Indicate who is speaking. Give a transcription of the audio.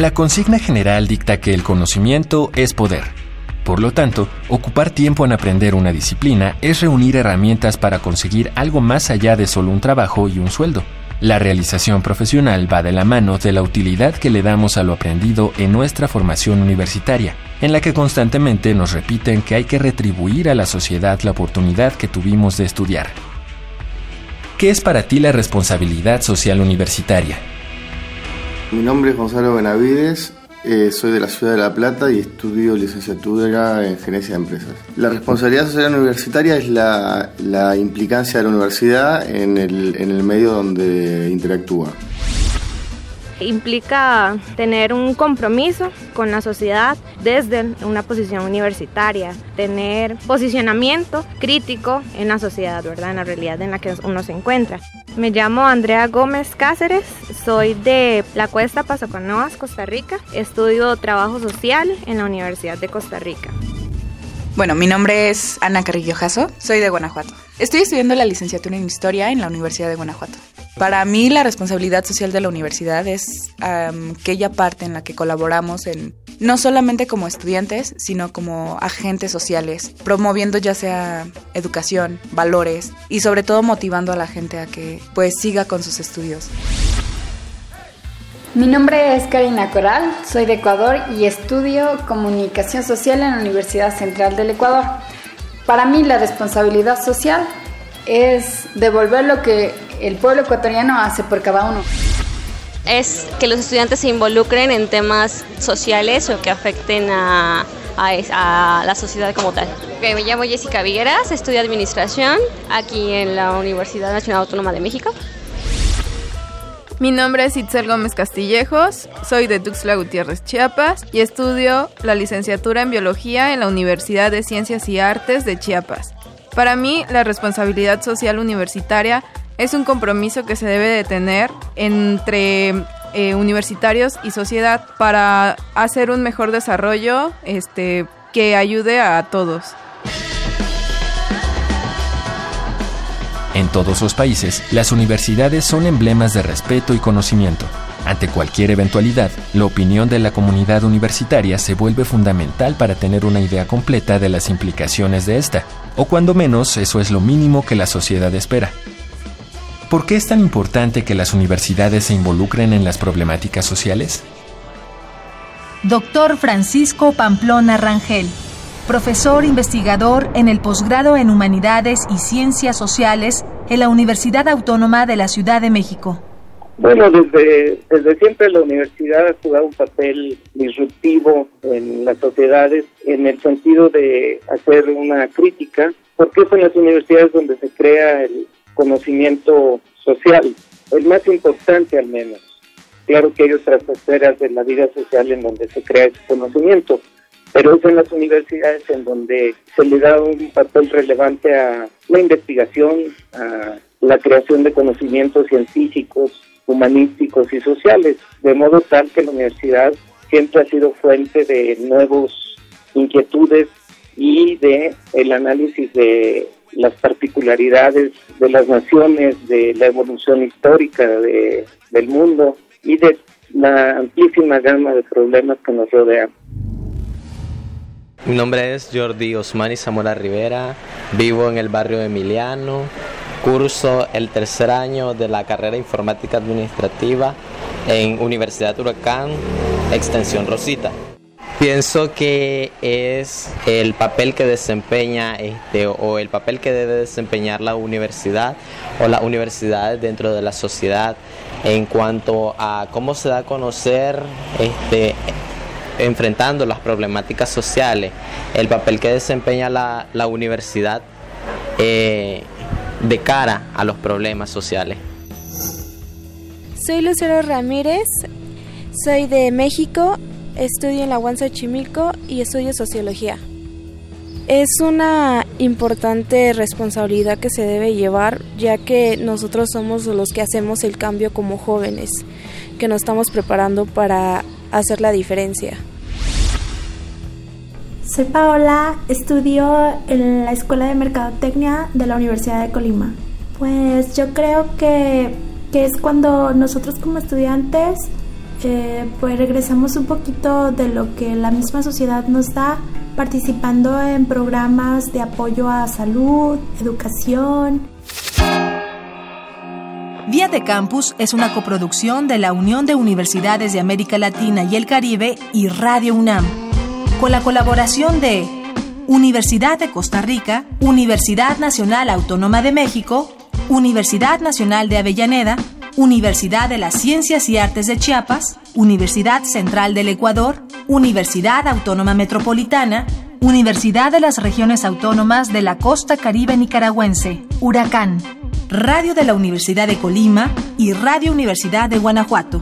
Speaker 1: La consigna general dicta que el conocimiento es poder. Por lo tanto, ocupar tiempo en aprender una disciplina es reunir herramientas para conseguir algo más allá de solo un trabajo y un sueldo. La realización profesional va de la mano de la utilidad que le damos a lo aprendido en nuestra formación universitaria, en la que constantemente nos repiten que hay que retribuir a la sociedad la oportunidad que tuvimos de estudiar. ¿Qué es para ti la responsabilidad social universitaria?
Speaker 2: Mi nombre es Gonzalo Benavides, eh, soy de la ciudad de La Plata y estudio licenciatura en gerencia de empresas. La responsabilidad social universitaria es la, la implicancia de la universidad en el, en el medio donde interactúa
Speaker 3: implica tener un compromiso con la sociedad desde una posición universitaria, tener posicionamiento crítico en la sociedad, ¿verdad? En la realidad en la que uno se encuentra. Me llamo Andrea Gómez Cáceres, soy de la Cuesta Pasoconoas, Costa Rica. Estudio trabajo social en la Universidad de Costa Rica.
Speaker 4: Bueno, mi nombre es Ana Carrillo Jasso, soy de Guanajuato. Estoy estudiando la licenciatura en Historia en la Universidad de Guanajuato. Para mí la responsabilidad social de la universidad es aquella parte en la que colaboramos en no solamente como estudiantes, sino como agentes sociales, promoviendo ya sea educación, valores y sobre todo motivando a la gente a que pues siga con sus estudios.
Speaker 5: Mi nombre es Karina Coral, soy de Ecuador y estudio comunicación social en la Universidad Central del Ecuador. Para mí la responsabilidad social es devolver lo que el pueblo ecuatoriano hace por cada uno.
Speaker 6: Es que los estudiantes se involucren en temas sociales o que afecten a, a, la sociedad como tal. Me llamo Jessica Vigueras, estudio administración aquí en la Universidad Nacional Autónoma de México.
Speaker 7: Mi nombre es Itzel Gómez Castillejos, soy de Tuxtla Gutiérrez, Chiapas y estudio la licenciatura en Biología en la Universidad de Ciencias y Artes de Chiapas. Para mí, la responsabilidad social universitaria es un compromiso que se debe de tener entre eh, universitarios y sociedad para hacer un mejor desarrollo este, que ayude a todos.
Speaker 1: En todos los países, las universidades son emblemas de respeto y conocimiento. Ante cualquier eventualidad, la opinión de la comunidad universitaria se vuelve fundamental para tener una idea completa de las implicaciones de esta, o cuando menos eso es lo mínimo que la sociedad espera. ¿Por qué es tan importante que las universidades se involucren en las problemáticas sociales?
Speaker 8: Doctor Francisco Pamplona Rangel profesor investigador en el posgrado en Humanidades y Ciencias Sociales en la Universidad Autónoma de la Ciudad de México.
Speaker 9: Bueno, desde, desde siempre la universidad ha jugado un papel disruptivo en las sociedades en el sentido de hacer una crítica, porque es en las universidades donde se crea el conocimiento social, el más importante al menos. Claro que hay otras esferas de la vida social en donde se crea ese conocimiento, pero es en las universidades en donde se le da un papel relevante a la investigación, a la creación de conocimientos científicos, humanísticos y sociales, de modo tal que la universidad siempre ha sido fuente de nuevos inquietudes y de el análisis de las particularidades de las naciones, de la evolución histórica de, del mundo y de la amplísima gama de problemas que nos rodean.
Speaker 10: Mi nombre es Jordi Osmani Zamora Rivera, vivo en el barrio Emiliano, curso el tercer año de la carrera informática administrativa en Universidad Huracán, extensión Rosita. Pienso que es el papel que desempeña este, o el papel que debe desempeñar la universidad o las universidades dentro de la sociedad en cuanto a cómo se da a conocer este, enfrentando las problemáticas sociales, el papel que desempeña la, universidad eh, de cara a los problemas sociales.
Speaker 11: Soy Lucero Ramírez, soy de México estudio en la UANSA Chimilco y estudio sociología. Es una importante responsabilidad que se debe llevar, ya que nosotros somos los que hacemos el cambio como jóvenes, que nos estamos preparando para hacer la diferencia.
Speaker 12: Soy Paola, estudio en la Escuela de Mercadotecnia de la Universidad de Colima. Pues yo creo que, que es cuando nosotros como estudiantes pues regresamos un poquito de lo que la misma sociedad nos da participando en programas de apoyo a salud, educación.
Speaker 8: Vía de Campus es una coproducción de la Unión de Universidades de América Latina y el Caribe y Radio UNAM, con la colaboración de Universidad de Costa Rica, Universidad Nacional Autónoma de México, Universidad Nacional de Avellaneda, Universidad de las Ciencias y Artes de Chiapas, Universidad Central del Ecuador, Universidad Autónoma Metropolitana, Universidad de las Regiones Autónomas de la Costa Caribe Nicaragüense, Huracán, Radio de la Universidad de Colima y Radio Universidad de Guanajuato.